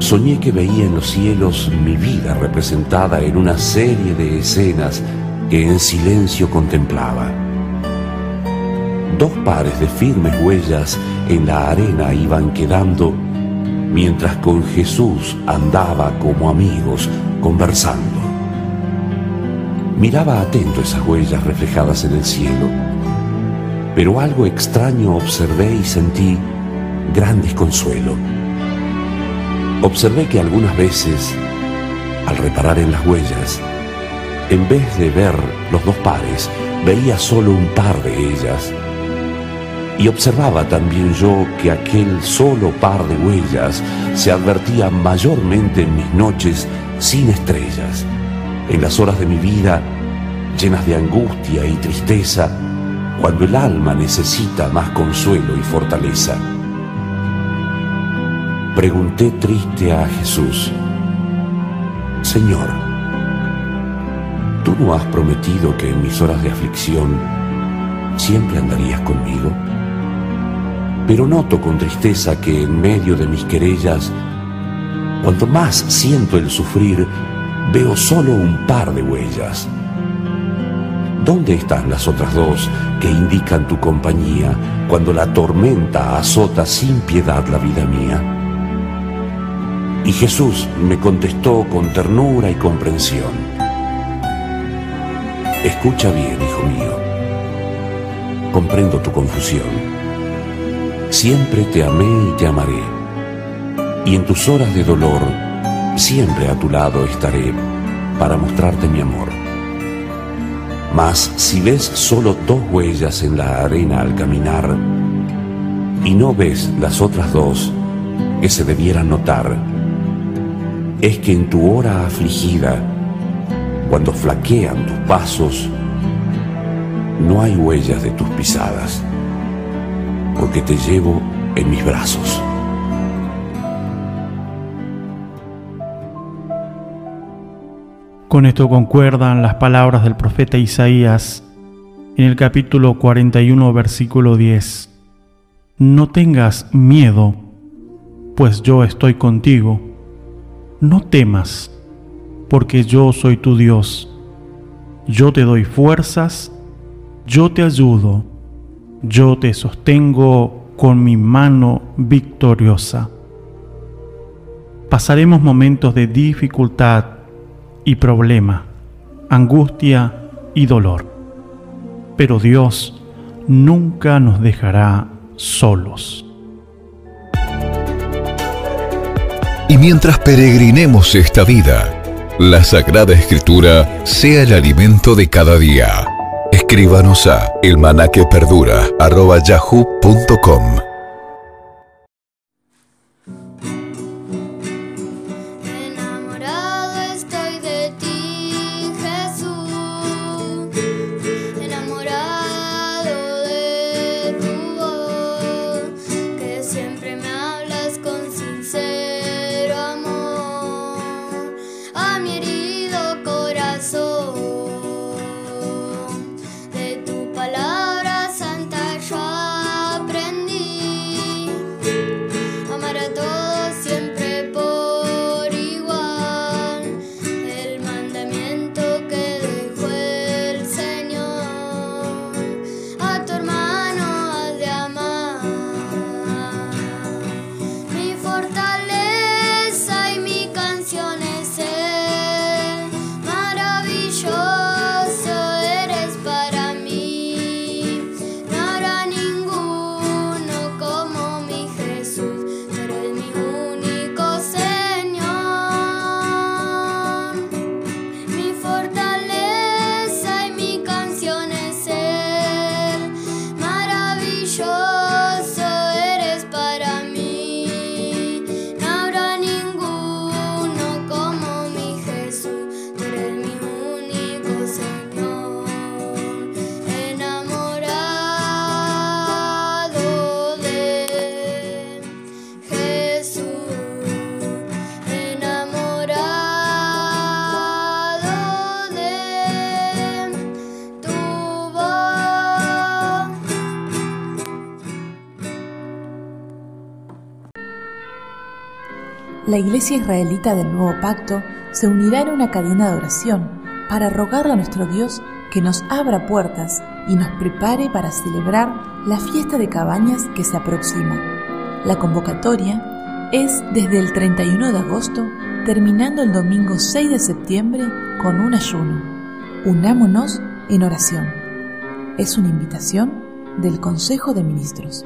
Soñé que veía en los cielos mi vida representada en una serie de escenas que en silencio contemplaba. Dos pares de firmes huellas en la arena iban quedando mientras con Jesús andaba como amigos conversando. Miraba atento esas huellas reflejadas en el cielo, pero algo extraño observé y sentí gran desconsuelo observé que algunas veces, al reparar en las huellas, en vez de ver los dos pares, veía solo un par de ellas. Y observaba también yo que aquel solo par de huellas se advertía mayormente en mis noches sin estrellas, en las horas de mi vida llenas de angustia y tristeza, cuando el alma necesita más consuelo y fortaleza. Pregunté triste a Jesús, Señor, ¿tú no has prometido que en mis horas de aflicción siempre andarías conmigo? Pero noto con tristeza que en medio de mis querellas, cuanto más siento el sufrir, veo solo un par de huellas. ¿Dónde están las otras dos que indican tu compañía cuando la tormenta azota sin piedad la vida mía? Y Jesús me contestó con ternura y comprensión. Escucha bien, hijo mío. comprendo tu confusión. Siempre te amé y te amaré, y en tus horas de dolor siempre a tu lado estaré para mostrarte mi amor. Mas si ves solo dos huellas en la arena al caminar y no ves las otras dos que se debieran notar, es que en tu hora afligida, cuando flaquean tus pasos, no hay huellas de tus pisadas, porque te llevo en mis brazos. Con esto concuerdan las palabras del profeta Isaías en el capítulo 41, versículo 10. No tengas miedo, pues yo estoy contigo. No temas, porque yo soy tu Dios. Yo te doy fuerzas, yo te ayudo, yo te sostengo con mi mano victoriosa. Pasaremos momentos de dificultad y problema, angustia y dolor. Pero Dios nunca nos dejará solos. Y mientras peregrinemos esta vida, la Sagrada Escritura sea el alimento de cada día. Escríbanos a elmanaqueperdura.yahoo.com la Iglesia Israelita del Nuevo Pacto se unirá en una cadena de oración para rogarle a nuestro Dios que nos abra puertas y nos prepare para celebrar la fiesta de cabañas que se aproxima. La convocatoria es desde el 31 de agosto, terminando el domingo 6 de septiembre con un ayuno. Unámonos en oración. Es una invitación del Consejo de Ministros.